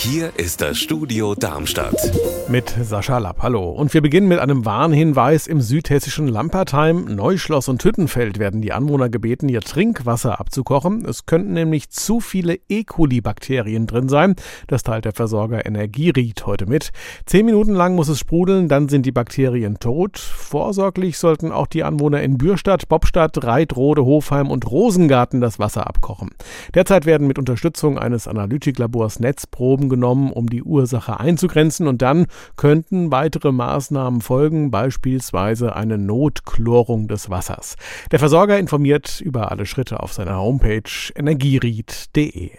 Hier ist das Studio Darmstadt. Mit Sascha Lapp, hallo. Und wir beginnen mit einem Warnhinweis im südhessischen Lampertheim. Neuschloss und Hüttenfeld werden die Anwohner gebeten, ihr Trinkwasser abzukochen. Es könnten nämlich zu viele E. coli-Bakterien drin sein. Das teilt der Versorger Energieried heute mit. Zehn Minuten lang muss es sprudeln, dann sind die Bakterien tot. Vorsorglich sollten auch die Anwohner in Bürstadt, Bobstadt, Reitrode, Hofheim und Rosengarten das Wasser abkochen. Derzeit werden mit Unterstützung eines Analytiklabors Netzproben genommen, um die Ursache einzugrenzen und dann könnten weitere Maßnahmen folgen, beispielsweise eine Notchlorung des Wassers. Der Versorger informiert über alle Schritte auf seiner Homepage energieried.de.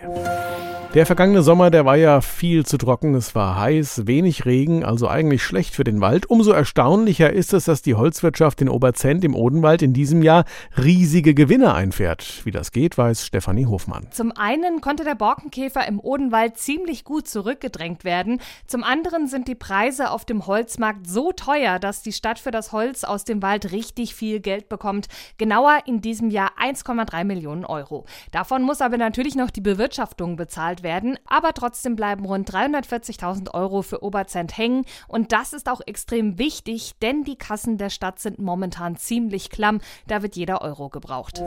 Der vergangene Sommer, der war ja viel zu trocken. Es war heiß, wenig Regen, also eigentlich schlecht für den Wald. Umso erstaunlicher ist es, dass die Holzwirtschaft in Oberzent im Odenwald in diesem Jahr riesige Gewinne einfährt. Wie das geht, weiß Stefanie Hofmann. Zum einen konnte der Borkenkäfer im Odenwald ziemlich gut zurückgedrängt werden. Zum anderen sind die Preise auf dem Holzmarkt so teuer, dass die Stadt für das Holz aus dem Wald richtig viel Geld bekommt. Genauer in diesem Jahr 1,3 Millionen Euro. Davon muss aber natürlich noch die Bewirtschaftung bezahlt bezahlt werden, aber trotzdem bleiben rund 340.000 Euro für Oberzent hängen. Und das ist auch extrem wichtig, denn die Kassen der Stadt sind momentan ziemlich klamm, da wird jeder Euro gebraucht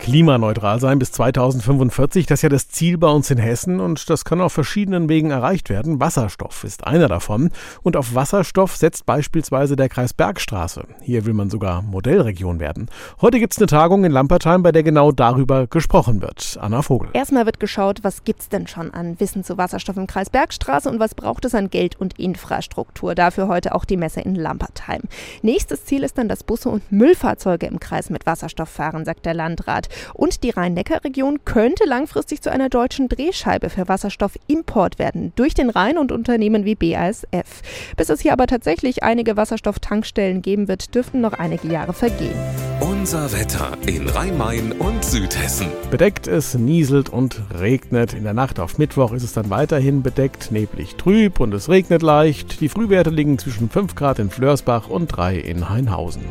klimaneutral sein bis 2045. Das ist ja das Ziel bei uns in Hessen und das kann auf verschiedenen Wegen erreicht werden. Wasserstoff ist einer davon. Und auf Wasserstoff setzt beispielsweise der Kreis Bergstraße. Hier will man sogar Modellregion werden. Heute gibt es eine Tagung in Lampertheim, bei der genau darüber gesprochen wird. Anna Vogel. Erstmal wird geschaut, was gibt es denn schon an Wissen zu Wasserstoff im Kreis Bergstraße und was braucht es an Geld und Infrastruktur. Dafür heute auch die Messe in Lampertheim. Nächstes Ziel ist dann, dass Busse und Müllfahrzeuge im Kreis mit Wasserstoff fahren, sagt der Landrat. Und die Rhein-Neckar-Region könnte langfristig zu einer deutschen Drehscheibe für Wasserstoffimport werden, durch den Rhein und Unternehmen wie BASF. Bis es hier aber tatsächlich einige Wasserstofftankstellen geben wird, dürften noch einige Jahre vergehen. Unser Wetter in Rhein-Main und Südhessen. Bedeckt es, nieselt und regnet. In der Nacht auf Mittwoch ist es dann weiterhin bedeckt, neblig trüb und es regnet leicht. Die Frühwerte liegen zwischen 5 Grad in Flörsbach und 3 in Hainhausen.